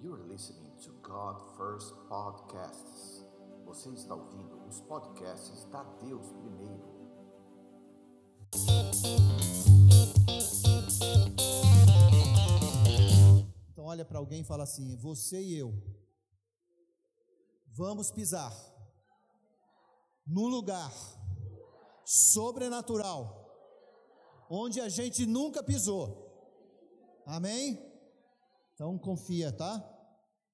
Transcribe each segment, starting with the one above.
You're listening to God First Podcasts. Você está ouvindo os podcasts da Deus Primeiro. Então olha para alguém e fala assim: você e eu vamos pisar no lugar sobrenatural onde a gente nunca pisou. Amém? Então confia, tá?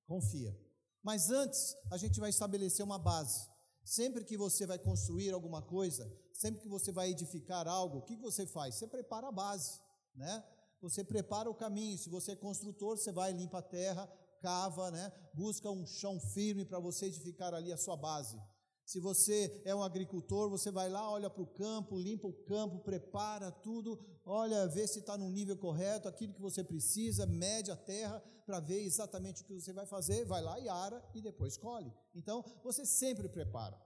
Confia. Mas antes, a gente vai estabelecer uma base. Sempre que você vai construir alguma coisa, sempre que você vai edificar algo, o que você faz? Você prepara a base, né? Você prepara o caminho. Se você é construtor, você vai limpa a terra, cava, né? Busca um chão firme para você edificar ali a sua base. Se você é um agricultor, você vai lá, olha para o campo, limpa o campo, prepara tudo, olha, vê se está no nível correto, aquilo que você precisa, mede a terra para ver exatamente o que você vai fazer, vai lá e ara e depois colhe. Então, você sempre prepara.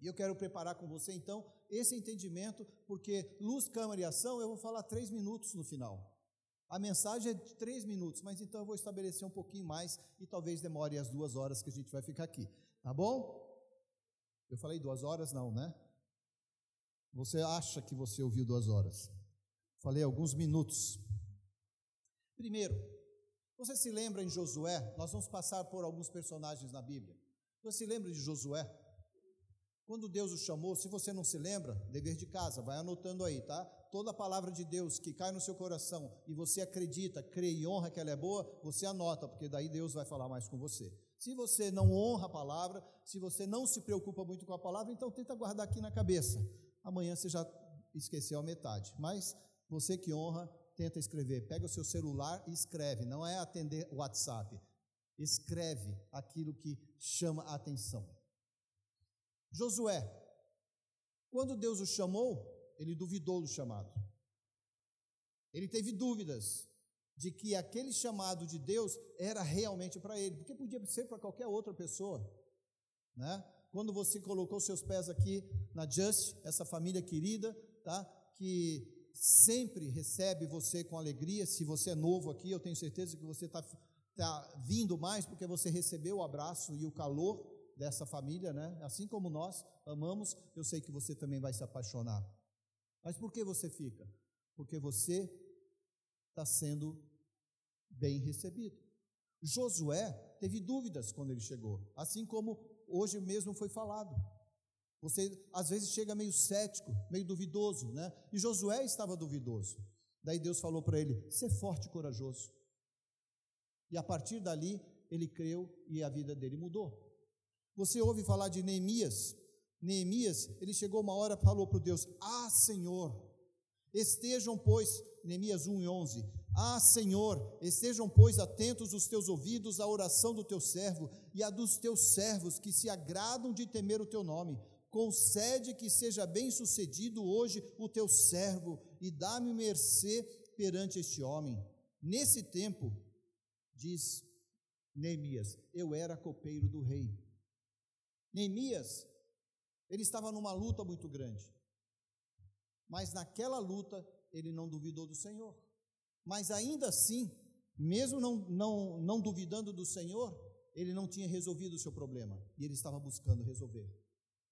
E eu quero preparar com você, então, esse entendimento, porque luz, câmara e ação, eu vou falar três minutos no final. A mensagem é de três minutos, mas então eu vou estabelecer um pouquinho mais e talvez demore as duas horas que a gente vai ficar aqui, tá bom? Eu falei duas horas? Não, né? Você acha que você ouviu duas horas? Falei alguns minutos. Primeiro, você se lembra em Josué? Nós vamos passar por alguns personagens na Bíblia. Você se lembra de Josué? Quando Deus o chamou, se você não se lembra, dever de casa, vai anotando aí, tá? Toda a palavra de Deus que cai no seu coração e você acredita, crê e honra que ela é boa, você anota, porque daí Deus vai falar mais com você. Se você não honra a palavra, se você não se preocupa muito com a palavra, então tenta guardar aqui na cabeça. Amanhã você já esqueceu a metade. Mas você que honra, tenta escrever. Pega o seu celular e escreve. Não é atender o WhatsApp. Escreve aquilo que chama a atenção. Josué, quando Deus o chamou, ele duvidou do chamado. Ele teve dúvidas de que aquele chamado de Deus era realmente para ele, porque podia ser para qualquer outra pessoa, né? Quando você colocou seus pés aqui na Just, essa família querida, tá? Que sempre recebe você com alegria. Se você é novo aqui, eu tenho certeza que você está tá vindo mais porque você recebeu o abraço e o calor dessa família, né? Assim como nós amamos, eu sei que você também vai se apaixonar. Mas por que você fica? Porque você está sendo bem recebido. Josué teve dúvidas quando ele chegou, assim como hoje mesmo foi falado. Você às vezes chega meio cético, meio duvidoso, né? E Josué estava duvidoso. Daí Deus falou para ele: "Ser forte e corajoso". E a partir dali ele creu e a vida dele mudou. Você ouve falar de Neemias? Neemias, ele chegou uma hora e falou para Deus: "Ah, Senhor, estejam pois Neemias 1 e 11. Ah, Senhor, estejam, pois, atentos os teus ouvidos à oração do teu servo e à dos teus servos que se agradam de temer o teu nome. Concede que seja bem sucedido hoje o teu servo e dá-me mercê perante este homem. Nesse tempo, diz Neemias, eu era copeiro do rei. Neemias, ele estava numa luta muito grande. Mas naquela luta, ele não duvidou do Senhor. Mas ainda assim, mesmo não, não, não duvidando do Senhor, ele não tinha resolvido o seu problema. E ele estava buscando resolver.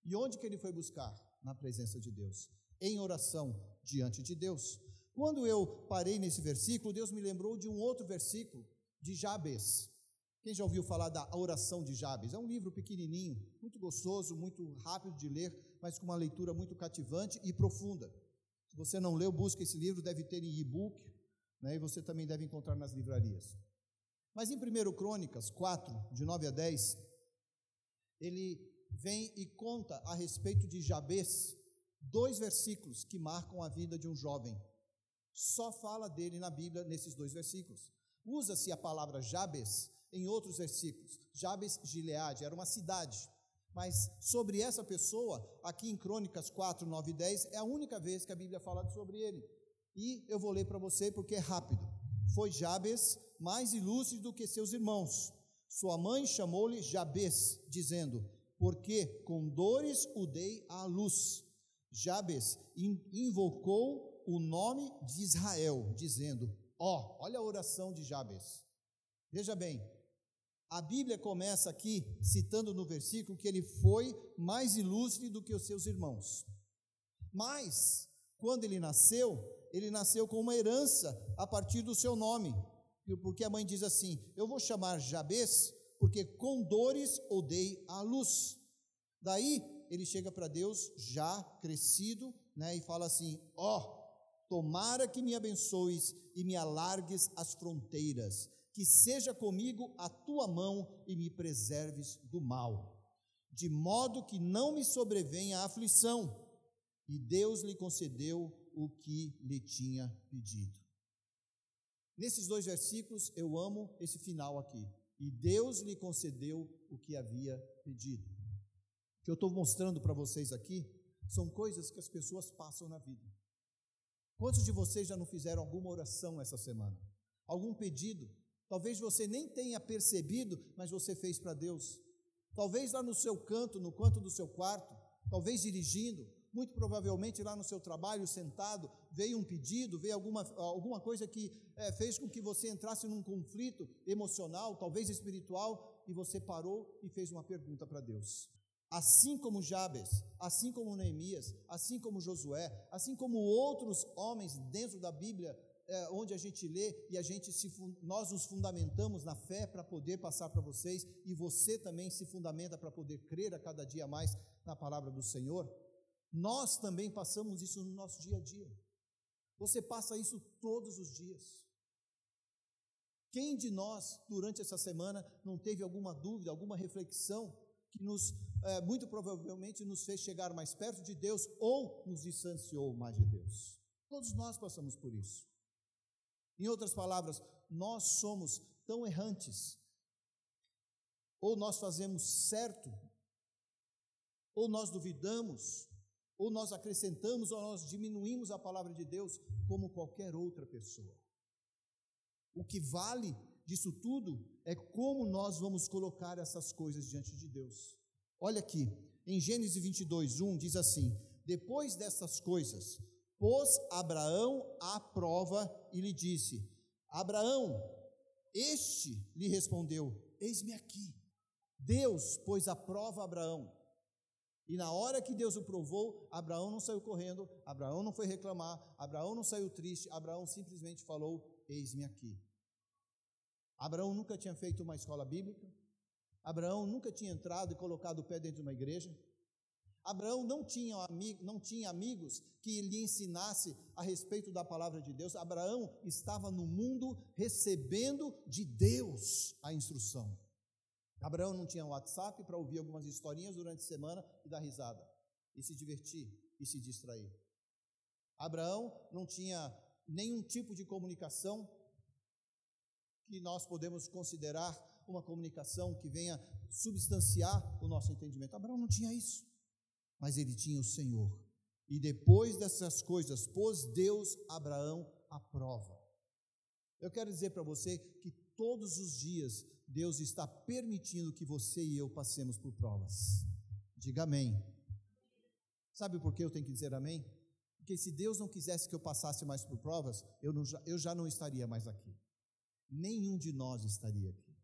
E onde que ele foi buscar? Na presença de Deus. Em oração diante de Deus. Quando eu parei nesse versículo, Deus me lembrou de um outro versículo, de Jabes. Quem já ouviu falar da oração de Jabes? É um livro pequenininho, muito gostoso, muito rápido de ler, mas com uma leitura muito cativante e profunda. Se você não leu, busque esse livro, deve ter em e-book, né, e você também deve encontrar nas livrarias. Mas em 1 Crônicas 4, de 9 a 10, ele vem e conta a respeito de Jabes, dois versículos que marcam a vida de um jovem. Só fala dele na Bíblia nesses dois versículos. Usa-se a palavra Jabes em outros versículos. Jabes Gileade era uma cidade mas sobre essa pessoa, aqui em Crônicas 4, 9 e 10, é a única vez que a Bíblia fala sobre ele. E eu vou ler para você porque é rápido. Foi Jabes mais ilustre do que seus irmãos. Sua mãe chamou-lhe Jabes, dizendo: Porque com dores o dei à luz. Jabes invocou o nome de Israel, dizendo: Ó, oh, olha a oração de Jabes. Veja bem, A Bíblia começa aqui citando no versículo que ele foi mais ilustre do que os seus irmãos. Mas, quando ele nasceu, ele nasceu com uma herança a partir do seu nome, porque a mãe diz assim: Eu vou chamar Jabes, porque com dores o à luz. Daí ele chega para Deus já crescido, né, e fala assim: Ó, oh, tomara que me abençoes e me alargues as fronteiras, que seja comigo a tua mão e me preserves do mal, de modo que não me sobrevenha a aflição. E Deus lhe concedeu o que lhe tinha pedido. Nesses dois versículos eu amo esse final aqui. E Deus lhe concedeu o que havia pedido. O que eu estou mostrando para vocês aqui são coisas que as pessoas passam na vida. Quantos de vocês já não fizeram alguma oração essa semana? Algum pedido? Talvez você nem tenha percebido, mas você fez para Deus. Talvez lá no seu canto, no canto do seu quarto, talvez dirigindo, muito provavelmente lá no seu trabalho, sentado, veio um pedido, veio alguma, alguma coisa que é, fez com que você entrasse num conflito emocional, talvez espiritual, e você parou e fez uma pergunta para Deus. Assim como Jabes, assim como Neemias, assim como Josué, assim como outros homens dentro da Bíblia, é, onde a gente lê e a gente se, nós nos fundamentamos na fé para poder passar para vocês, e você também se fundamenta para poder crer a cada dia mais na palavra do Senhor. Nós também passamos isso no nosso dia a dia. Você passa isso todos os dias. Quem de nós, durante essa semana, não teve alguma dúvida, alguma reflexão que nos, é, muito provavelmente, nos fez chegar mais perto de Deus ou nos distanciou mais de Deus? Todos nós passamos por isso. Em outras palavras, nós somos tão errantes, ou nós fazemos certo, ou nós duvidamos, ou nós acrescentamos ou nós diminuímos a palavra de Deus como qualquer outra pessoa. O que vale disso tudo é como nós vamos colocar essas coisas diante de Deus. Olha aqui, em Gênesis 22, 1 diz assim: Depois dessas coisas, pôs Abraão à prova e lhe disse: Abraão, este lhe respondeu: Eis-me aqui. Deus pôs à prova Abraão e na hora que Deus o provou, Abraão não saiu correndo, Abraão não foi reclamar, Abraão não saiu triste, Abraão simplesmente falou: Eis-me aqui. Abraão nunca tinha feito uma escola bíblica, Abraão nunca tinha entrado e colocado o pé dentro de uma igreja, Abraão não tinha, não tinha amigos que lhe ensinasse a respeito da palavra de Deus. Abraão estava no mundo recebendo de Deus a instrução. Abraão não tinha WhatsApp para ouvir algumas historinhas durante a semana e dar risada, e se divertir e se distrair. Abraão não tinha nenhum tipo de comunicação que nós podemos considerar uma comunicação que venha substanciar o nosso entendimento. Abraão não tinha isso, mas ele tinha o Senhor. E depois dessas coisas, pôs Deus Abraão à prova. Eu quero dizer para você que todos os dias Deus está permitindo que você e eu passemos por provas. Diga amém. Sabe por que eu tenho que dizer amém? Porque se Deus não quisesse que eu passasse mais por provas, eu, não, eu já não estaria mais aqui. Nenhum de nós estaria aqui.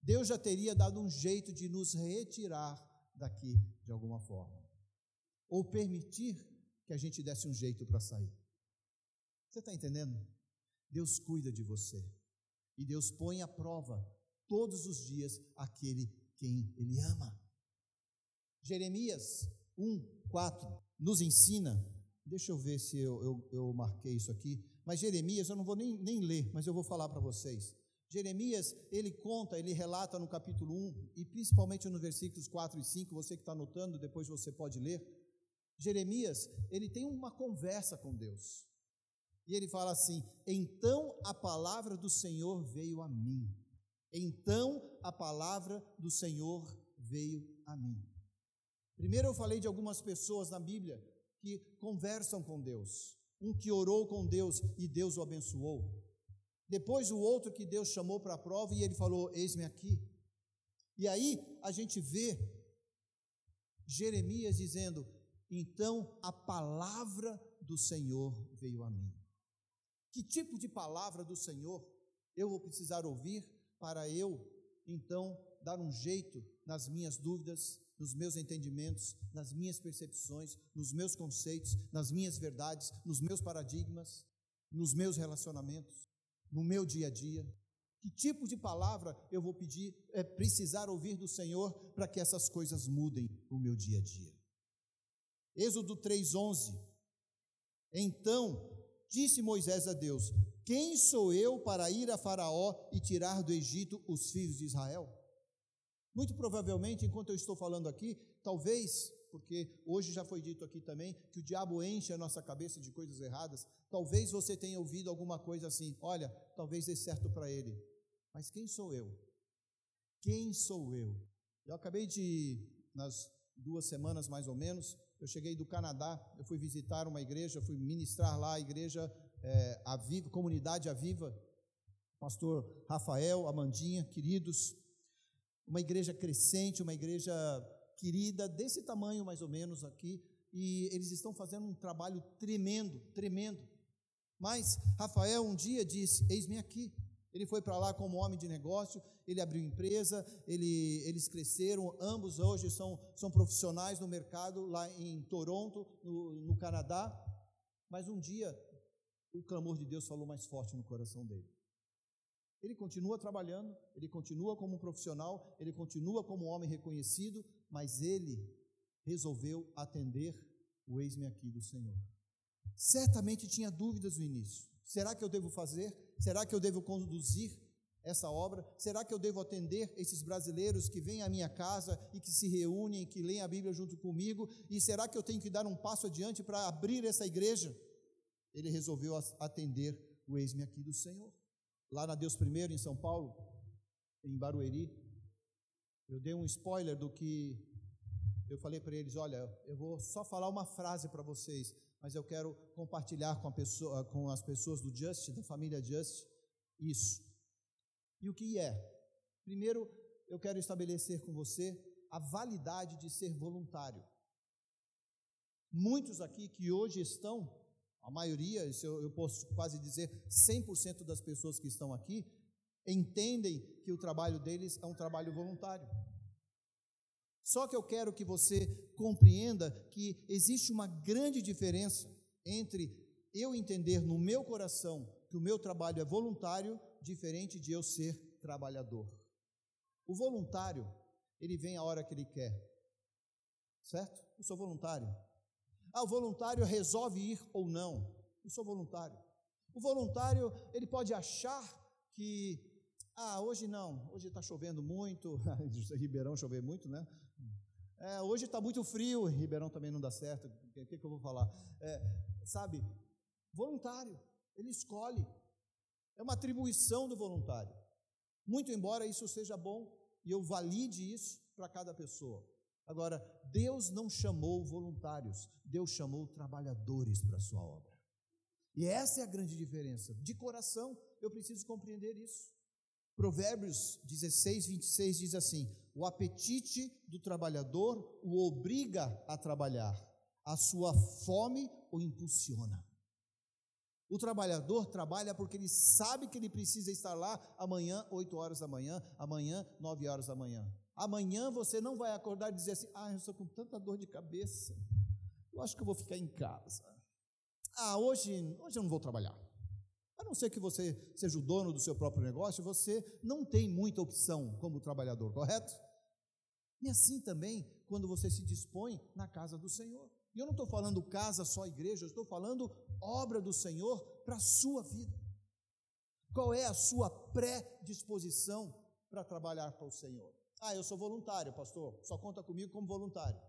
Deus já teria dado um jeito de nos retirar daqui de alguma forma. Ou permitir que a gente desse um jeito para sair. Você está entendendo? Deus cuida de você. E Deus põe à prova todos os dias aquele quem Ele ama. Jeremias 1, 4 nos ensina, deixa eu ver se eu, eu, eu marquei isso aqui, mas Jeremias, eu não vou nem, nem ler, mas eu vou falar para vocês. Jeremias, ele conta, ele relata no capítulo 1, e principalmente nos versículos 4 e 5, você que está anotando, depois você pode ler. Jeremias, ele tem uma conversa com Deus. E ele fala assim: Então a palavra do Senhor veio a mim. Então a palavra do Senhor veio a mim. Primeiro eu falei de algumas pessoas na Bíblia que conversam com Deus. Um que orou com Deus e Deus o abençoou. Depois o outro que Deus chamou para a prova e ele falou: Eis-me aqui. E aí a gente vê Jeremias dizendo: Então a palavra do Senhor veio a mim. Que tipo de palavra do Senhor eu vou precisar ouvir para eu então dar um jeito nas minhas dúvidas, nos meus entendimentos, nas minhas percepções, nos meus conceitos, nas minhas verdades, nos meus paradigmas, nos meus relacionamentos, no meu dia a dia. Que tipo de palavra eu vou pedir, é, precisar ouvir do Senhor para que essas coisas mudem o meu dia a dia? Êxodo 3,11. Então disse Moisés a Deus: Quem sou eu para ir a Faraó e tirar do Egito os filhos de Israel? Muito provavelmente, enquanto eu estou falando aqui, talvez, porque hoje já foi dito aqui também que o diabo enche a nossa cabeça de coisas erradas, talvez você tenha ouvido alguma coisa assim: olha, talvez dê certo para ele, mas quem sou eu? Quem sou eu? Eu acabei de, nas duas semanas mais ou menos, eu cheguei do Canadá, eu fui visitar uma igreja, fui ministrar lá a igreja é, Aviva, Comunidade Aviva, pastor Rafael, Amandinha, queridos, uma igreja crescente, uma igreja querida, desse tamanho mais ou menos aqui, e eles estão fazendo um trabalho tremendo, tremendo. Mas Rafael um dia disse: Eis-me aqui. Ele foi para lá como homem de negócio, ele abriu empresa, ele, eles cresceram, ambos hoje são, são profissionais no mercado lá em Toronto, no, no Canadá. Mas um dia o clamor de Deus falou mais forte no coração dele. Ele continua trabalhando, ele continua como um profissional, ele continua como um homem reconhecido, mas ele resolveu atender o eis-me aqui do Senhor. Certamente tinha dúvidas no início. Será que eu devo fazer? Será que eu devo conduzir essa obra? Será que eu devo atender esses brasileiros que vêm à minha casa e que se reúnem, que leem a Bíblia junto comigo? E será que eu tenho que dar um passo adiante para abrir essa igreja? Ele resolveu atender o eis-me aqui do Senhor lá na Deus Primeiro, em São Paulo, em Barueri, eu dei um spoiler do que eu falei para eles: olha, eu vou só falar uma frase para vocês, mas eu quero compartilhar com, pessoa, com, as pessoas do Just, da família Just, isso. E o que é? Primeiro, eu quero estabelecer com você a validade de ser voluntário. Muitos aqui que hoje estão a maioria, eu posso quase dizer 100% das pessoas que estão aqui, entendem que o trabalho deles é um trabalho voluntário. Só que eu quero que você compreenda que existe uma grande diferença entre eu entender no meu coração que o meu trabalho é voluntário, diferente de eu ser trabalhador. O voluntário, ele vem a hora que ele quer, certo? Eu sou voluntário. Ah, o voluntário resolve ir ou não. Eu sou voluntário. O voluntário, ele pode achar que, ah, hoje não, hoje está chovendo muito, Ribeirão chover muito, né? É, hoje está muito frio, Ribeirão também não dá certo, o que, que, eu vou falar? É, sabe, voluntário, ele escolhe, é uma atribuição do voluntário. Muito embora isso seja bom e eu valide isso para cada pessoa. Agora, Deus não chamou voluntários, Deus chamou trabalhadores para a sua obra. E essa é a grande diferença. De coração, eu preciso compreender isso. Provérbios 16, 26 diz assim: O apetite do trabalhador o obriga a trabalhar, a sua fome o impulsiona. O trabalhador trabalha porque ele sabe que ele precisa estar lá amanhã, 8 horas da manhã, amanhã, 9 horas da manhã. Amanhã você não vai acordar e dizer assim: ah, eu estou com tanta dor de cabeça, eu acho que eu vou ficar em casa. Ah, hoje, hoje eu não vou trabalhar. A não ser que você seja o dono do seu próprio negócio, você não tem muita opção como trabalhador, correto? E assim também quando você se dispõe na casa do Senhor. E eu não estou falando casa só igreja, eu estou falando obra do Senhor para a sua vida. Qual é a sua predisposição para trabalhar para o Senhor? Ah, eu sou voluntário, pastor, só conta comigo como voluntário.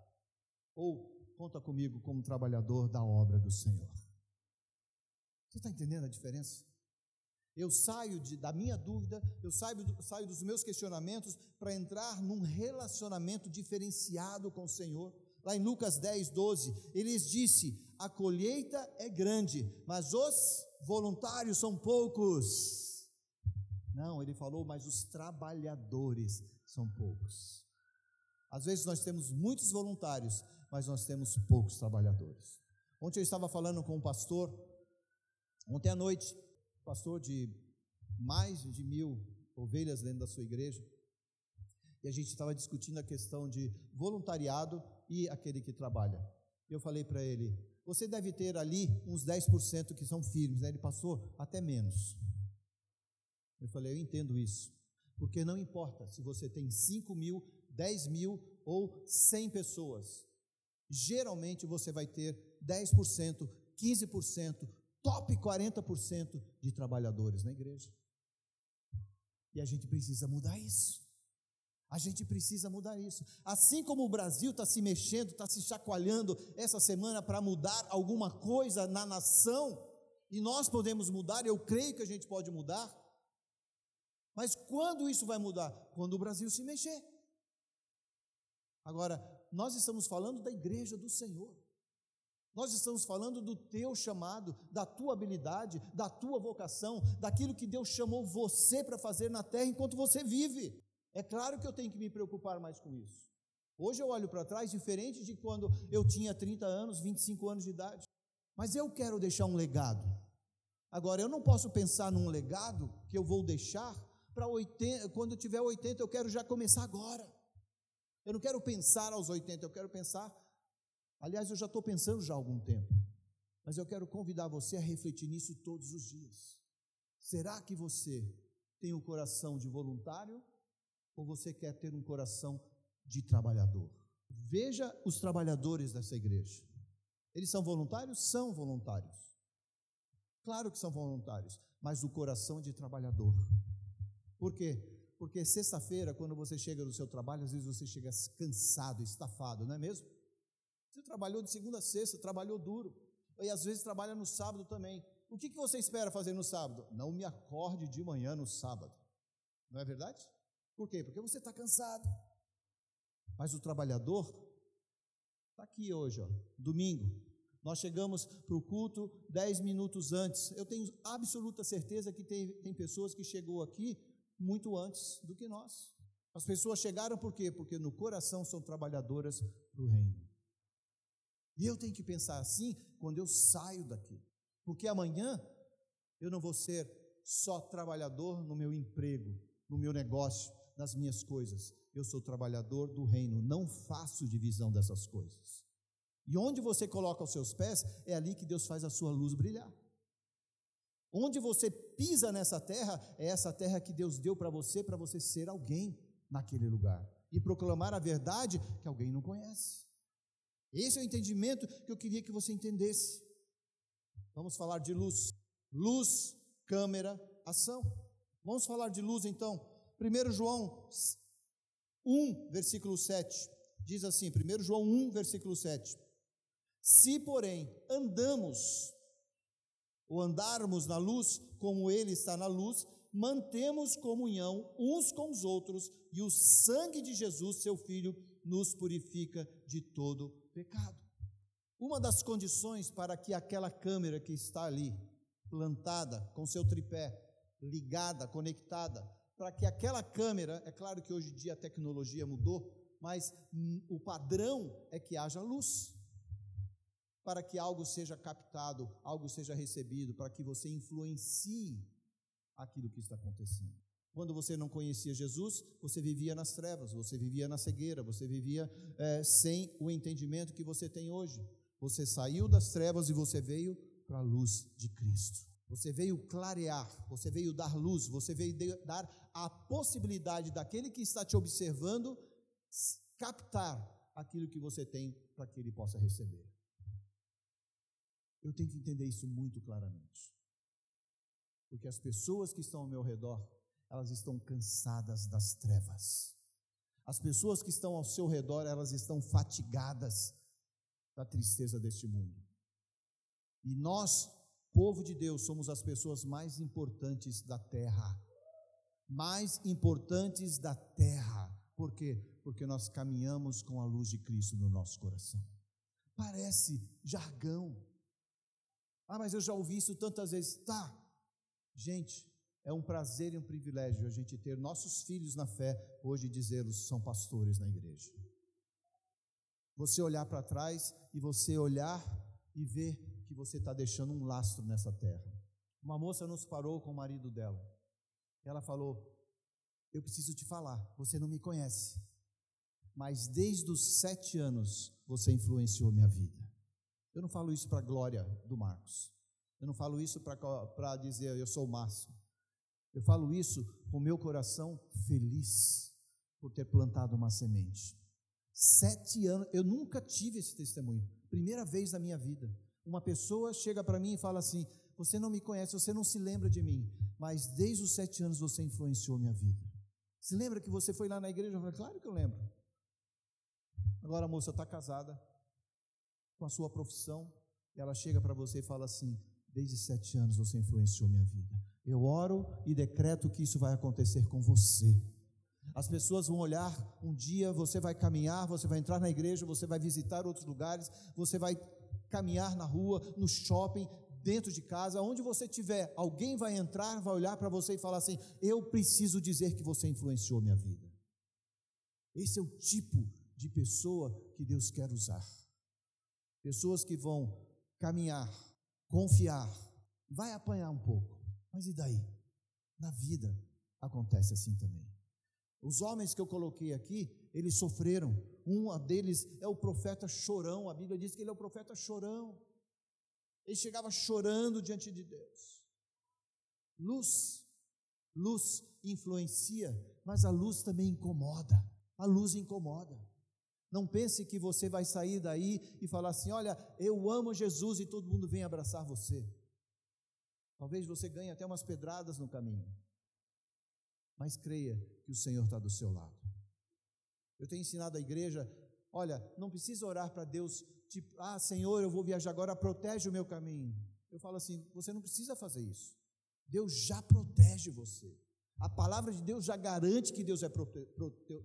Ou conta comigo como trabalhador da obra do Senhor. Você está entendendo a diferença? Eu saio de, da minha dúvida, eu saio, saio dos meus questionamentos para entrar num relacionamento diferenciado com o Senhor. Lá em Lucas 10, 12, ele disse: A colheita é grande, mas os voluntários são poucos. Não, ele falou, mas os trabalhadores são poucos. Às vezes nós temos muitos voluntários, mas nós temos poucos trabalhadores. Ontem eu estava falando com um pastor, ontem à noite, pastor de mais de mil ovelhas dentro da sua igreja, E a gente estava discutindo a questão de voluntariado e aquele que trabalha. Eu falei para ele: você deve ter ali uns 10% que são firmes. Né? Ele passou até menos. Eu falei: eu entendo isso. Porque não importa se você tem 5 mil, 10 mil ou 100 pessoas, geralmente você vai ter 10%, 15%, top 40% de trabalhadores na igreja. E a gente precisa mudar isso. A gente precisa mudar isso. Assim como o Brasil está se mexendo, está se chacoalhando essa semana para mudar alguma coisa na nação, e nós podemos mudar, eu creio que a gente pode mudar. Mas quando isso vai mudar? Quando o Brasil se mexer. Agora, nós estamos falando da igreja do Senhor. Nós estamos falando do teu chamado, da tua habilidade, da tua vocação, daquilo que Deus chamou você para fazer na terra enquanto você vive. É claro que eu tenho que me preocupar mais com isso. Hoje eu olho para trás diferente de quando eu tinha 30 anos, 25 anos de idade. Mas eu quero deixar um legado. Agora, eu não posso pensar num legado que eu vou deixar para 80, quando eu tiver 80, eu quero já começar agora. Eu não quero pensar aos 80, eu quero pensar. Aliás, eu já estou pensando já há algum tempo. Mas eu quero convidar você a refletir nisso todos os dias. Será que você tem o um coração de voluntário ou você quer ter um coração de trabalhador? Veja os trabalhadores dessa igreja. Eles são voluntários? São voluntários. Claro que são voluntários, mas o coração é de trabalhador. Por quê? Porque sexta-feira, quando você chega do seu trabalho, às vezes você chega cansado, estafado, não é mesmo? Você trabalhou de segunda a sexta, trabalhou duro, e às vezes trabalha no sábado também. O que, que você espera fazer no sábado? Não me acorde de manhã no sábado. Não é verdade? Por quê? Porque você está cansado. Mas o trabalhador está aqui hoje, ó, domingo. Nós chegamos para o culto dez minutos antes. Eu tenho absoluta certeza que tem, tem pessoas que chegou aqui muito antes do que nós. As pessoas chegaram por quê? Porque no coração são trabalhadoras do reino. E eu tenho que pensar assim quando eu saio daqui. Porque amanhã eu não vou ser só trabalhador no meu emprego, no meu negócio, nas minhas coisas. Eu sou trabalhador do reino, não faço divisão dessas coisas. E onde você coloca os seus pés, é ali que Deus faz a sua luz brilhar. Onde você pisa nessa terra, é essa terra que Deus deu para você, para você ser alguém naquele lugar e proclamar a verdade que alguém não conhece. Esse é o entendimento que eu queria que você entendesse. Vamos falar de luz. Luz, câmera, ação. Vamos falar de luz então. 1 João 1, versículo 7. Diz assim: 1 João 1, versículo 7. Se, porém, andamos ou andarmos na luz, como Ele está na luz, mantemos comunhão uns com os outros, e o sangue de Jesus, seu Filho, nos purifica de todo pecado. Uma das condições para que aquela câmera que está ali, plantada, com seu tripé, ligada, conectada, para que aquela câmera, é claro que hoje em dia a tecnologia mudou, mas o padrão é que haja luz para que algo seja captado, algo seja recebido, para que você influencie aquilo que está acontecendo. Quando você não conhecia Jesus, você vivia nas trevas, você vivia na cegueira, você vivia é, sem o entendimento que você tem hoje. Você saiu das trevas e você veio para a luz de Cristo. Você veio clarear, você veio dar luz, você veio dar a possibilidade daquele que está te observando captar aquilo que você tem para que ele possa receber. Eu tenho que entender isso muito claramente. Porque as pessoas que estão ao meu redor, elas estão cansadas das trevas. As pessoas que estão ao seu redor, elas estão fatigadas da tristeza deste mundo. E nós, povo de Deus, somos as pessoas mais importantes da terra. Mais importantes da terra. Por quê? Porque nós caminhamos com a luz de Cristo no nosso coração. Parece jargão, ah, mas eu já ouvi isso tantas vezes. Tá. Gente, é um prazer e um privilégio a gente ter nossos filhos na fé hoje dizê-los são pastores na igreja. Você olhar para trás e você olhar e ver que você está deixando um lastro nessa terra. Uma moça nos parou com o marido dela. Ela falou: Eu preciso te falar, você não me conhece, mas desde os sete anos você influenciou minha vida. Eu não falo isso para a glória do Marcos. Eu não falo isso para dizer eu sou o máximo. Eu falo isso com meu coração feliz por ter plantado uma semente. Sete anos, eu nunca tive esse testemunho. Primeira vez na minha vida. Uma pessoa chega para mim e fala assim: Você não me conhece, você não se lembra de mim, mas desde os sete anos você influenciou minha vida. Se lembra que você foi lá na igreja? Eu falei: Claro que eu lembro. Agora a moça está casada com a sua profissão, e ela chega para você e fala assim: Desde sete anos você influenciou minha vida. Eu oro e decreto que isso vai acontecer com você. As pessoas vão olhar um dia, você vai caminhar, você vai entrar na igreja, você vai visitar outros lugares, você vai caminhar na rua, no shopping, dentro de casa, onde você estiver, alguém vai entrar, vai olhar para você e falar assim: Eu preciso dizer que você influenciou minha vida. Esse é o tipo de pessoa que Deus quer usar. Pessoas que vão caminhar, confiar, vai apanhar um pouco, mas e daí? Na vida acontece assim também. Os homens que eu coloquei aqui, eles sofreram. Um deles é o profeta chorão. A Bíblia diz que ele é o profeta chorão. Ele chegava chorando diante de Deus. Luz, luz influencia, mas a luz também incomoda. A luz incomoda. Não pense que você vai sair daí e falar assim: olha, eu amo Jesus e todo mundo vem abraçar você. Talvez você ganhe até umas pedradas no caminho mas creia que o Senhor está do seu lado. Eu tenho ensinado a igreja: olha, não precisa orar para Deus, tipo, ah, Senhor, eu vou viajar agora, protege o meu caminho. Eu falo assim: você não precisa fazer isso. Deus já protege você. A palavra de Deus já garante que Deus é prote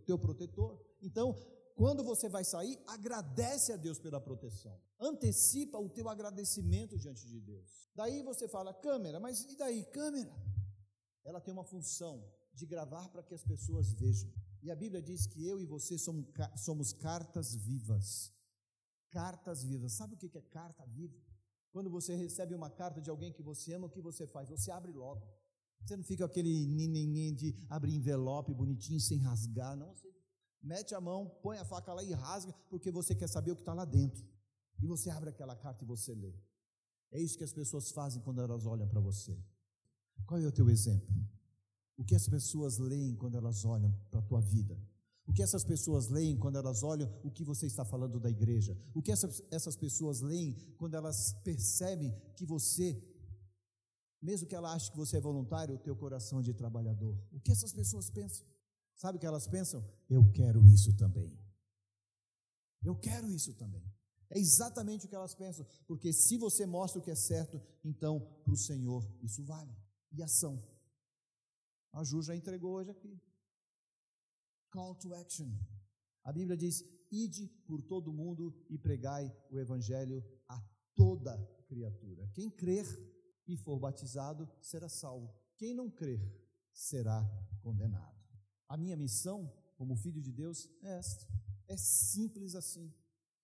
teu protetor. Então, quando você vai sair, agradece a Deus pela proteção. Antecipa o teu agradecimento diante de Deus. Daí você fala, câmera, mas e daí? Câmera. Ela tem uma função de gravar para que as pessoas vejam. E a Bíblia diz que eu e você somos, somos cartas vivas. Cartas vivas. Sabe o que é carta viva? Quando você recebe uma carta de alguém que você ama, o que você faz? Você abre logo. Você não fica aquele nininho de abrir envelope bonitinho sem rasgar, não. Você mete a mão, põe a faca lá e rasga, porque você quer saber o que está lá dentro. E você abre aquela carta e você lê. É isso que as pessoas fazem quando elas olham para você. Qual é o teu exemplo? O que as pessoas leem quando elas olham para a tua vida? O que essas pessoas leem quando elas olham o que você está falando da igreja? O que essas, essas pessoas leem quando elas percebem que você, mesmo que ela ache que você é voluntário, o teu coração é de trabalhador? O que essas pessoas pensam? Sabe o que elas pensam? Eu quero isso também. Eu quero isso também. É exatamente o que elas pensam, porque se você mostra o que é certo, então para o Senhor isso vale. E ação. A Ju já entregou hoje aqui. Call to action. A Bíblia diz: ide por todo mundo e pregai o evangelho a toda criatura. Quem crer e for batizado será salvo. Quem não crer será condenado. A minha missão, como filho de Deus, é esta. É simples assim.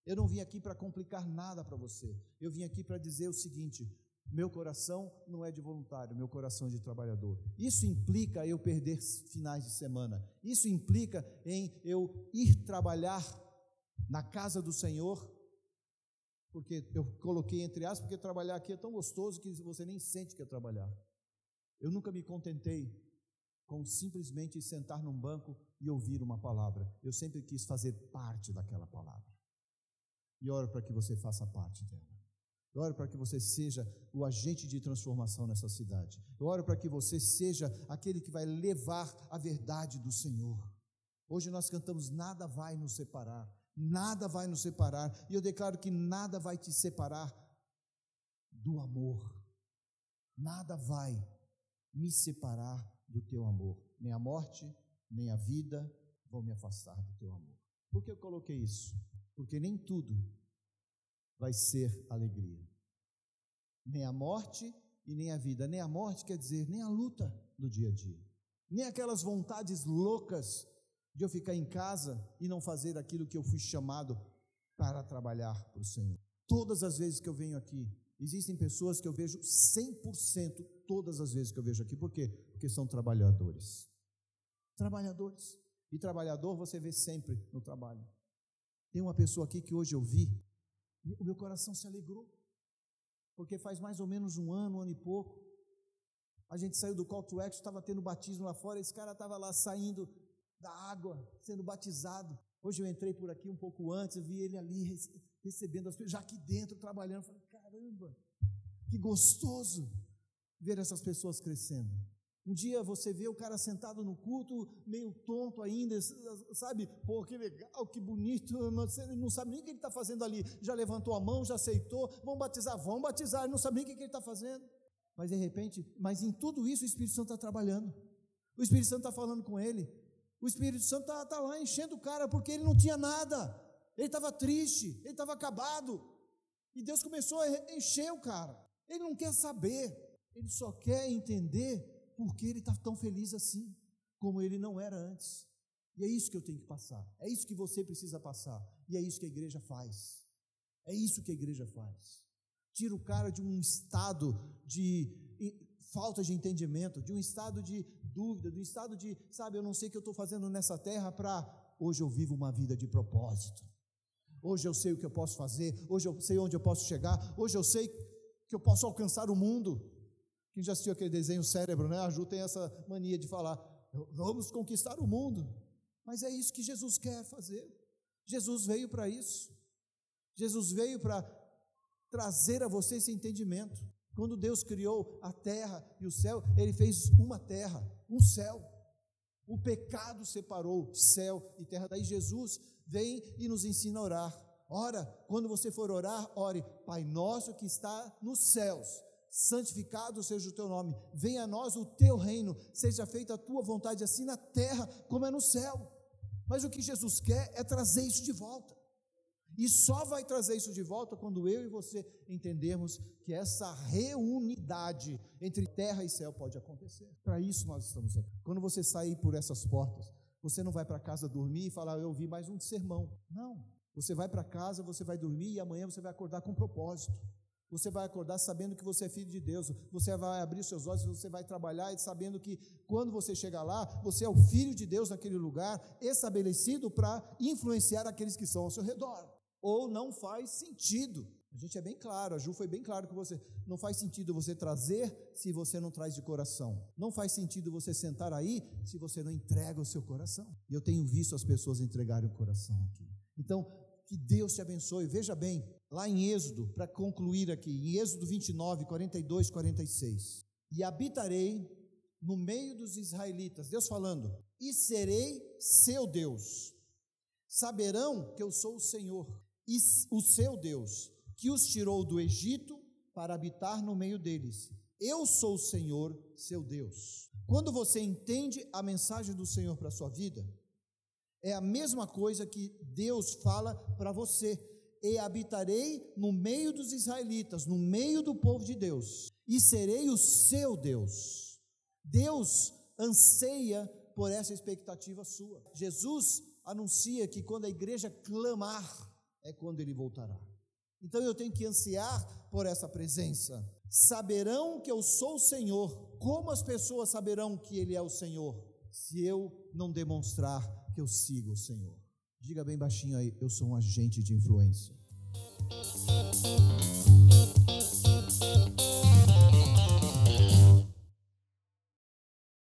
Eu não vim aqui para complicar nada para você. Eu vim aqui para dizer o seguinte: meu coração não é de voluntário, meu coração é de trabalhador. Isso implica eu perder finais de semana. Isso implica em eu ir trabalhar na casa do Senhor, porque eu coloquei entre aspas, porque trabalhar aqui é tão gostoso que você nem sente que é trabalhar. Eu nunca me contentei com simplesmente sentar num banco e ouvir uma palavra. Eu sempre quis fazer parte daquela palavra. E oro para que você faça parte dela. Eu oro para que você seja o agente de transformação nessa cidade. Eu oro para que você seja aquele que vai levar a verdade do Senhor. Hoje nós cantamos: nada vai nos separar, nada vai nos separar, e eu declaro que nada vai te separar do amor, nada vai me separar do teu amor, nem a morte, nem a vida vão me afastar do teu amor. Por que eu coloquei isso? Porque nem tudo vai ser alegria. Nem a morte e nem a vida. Nem a morte quer dizer nem a luta do dia a dia. Nem aquelas vontades loucas de eu ficar em casa e não fazer aquilo que eu fui chamado para trabalhar para o Senhor. Todas as vezes que eu venho aqui, existem pessoas que eu vejo 100% todas as vezes que eu vejo aqui. Por quê? Porque são trabalhadores. Trabalhadores. E trabalhador você vê sempre no trabalho. Tem uma pessoa aqui que hoje eu vi, o meu coração se alegrou, porque faz mais ou menos um ano, um ano e pouco, a gente saiu do call to action, estava tendo batismo lá fora, esse cara estava lá saindo da água, sendo batizado. Hoje eu entrei por aqui um pouco antes, eu vi ele ali recebendo as pessoas, já aqui dentro trabalhando. Eu falei, caramba, que gostoso ver essas pessoas crescendo. Um dia você vê o cara sentado no culto, meio tonto ainda, sabe? Pô, que legal, que bonito. Não sabe nem o que ele está fazendo ali. Já levantou a mão, já aceitou. Vão batizar, vão batizar. Não sabe nem o que ele está fazendo. Mas de repente, mas em tudo isso o Espírito Santo está trabalhando. O Espírito Santo está falando com ele. O Espírito Santo está tá lá enchendo o cara porque ele não tinha nada. Ele estava triste, ele estava acabado. E Deus começou a encher o cara. Ele não quer saber, ele só quer entender porque ele está tão feliz assim, como ele não era antes. E é isso que eu tenho que passar, é isso que você precisa passar, e é isso que a igreja faz. É isso que a igreja faz. Tira o cara de um estado de falta de entendimento, de um estado de dúvida, de um estado de, sabe, eu não sei o que eu estou fazendo nessa terra para hoje eu vivo uma vida de propósito. Hoje eu sei o que eu posso fazer, hoje eu sei onde eu posso chegar, hoje eu sei que eu posso alcançar o mundo. Quem já assistiu aquele desenho Cérebro, né? A Ju tem essa mania de falar: vamos conquistar o mundo. Mas é isso que Jesus quer fazer. Jesus veio para isso. Jesus veio para trazer a você esse entendimento. Quando Deus criou a terra e o céu, Ele fez uma terra, um céu. O pecado separou céu e terra. Daí Jesus vem e nos ensina a orar. Ora, quando você for orar, ore, Pai nosso que está nos céus santificado seja o teu nome, venha a nós o teu reino, seja feita a tua vontade, assim na terra como é no céu. Mas o que Jesus quer é trazer isso de volta. E só vai trazer isso de volta quando eu e você entendermos que essa reunidade entre terra e céu pode acontecer. Para isso nós estamos aqui. Quando você sair por essas portas, você não vai para casa dormir e falar, eu ouvi mais um sermão. Não. Você vai para casa, você vai dormir e amanhã você vai acordar com um propósito. Você vai acordar sabendo que você é filho de Deus. Você vai abrir seus olhos, você vai trabalhar e sabendo que quando você chegar lá, você é o filho de Deus naquele lugar, estabelecido para influenciar aqueles que são ao seu redor. Ou não faz sentido. A gente é bem claro, a Ju foi bem claro com você. Não faz sentido você trazer se você não traz de coração. Não faz sentido você sentar aí se você não entrega o seu coração. E eu tenho visto as pessoas entregarem o coração aqui. Então, que Deus te abençoe. Veja bem, lá em Êxodo, para concluir aqui, em Êxodo 29, 42, 46. E habitarei no meio dos israelitas, Deus falando, e serei seu Deus. Saberão que eu sou o Senhor, e o seu Deus, que os tirou do Egito para habitar no meio deles. Eu sou o Senhor, seu Deus. Quando você entende a mensagem do Senhor para a sua vida, é a mesma coisa que Deus fala para você. E habitarei no meio dos israelitas, no meio do povo de Deus, e serei o seu Deus. Deus anseia por essa expectativa sua. Jesus anuncia que quando a igreja clamar, é quando ele voltará. Então eu tenho que ansiar por essa presença. Saberão que eu sou o Senhor. Como as pessoas saberão que Ele é o Senhor? Se eu não demonstrar que eu sigo o Senhor. Diga bem baixinho aí, eu sou um agente de influência.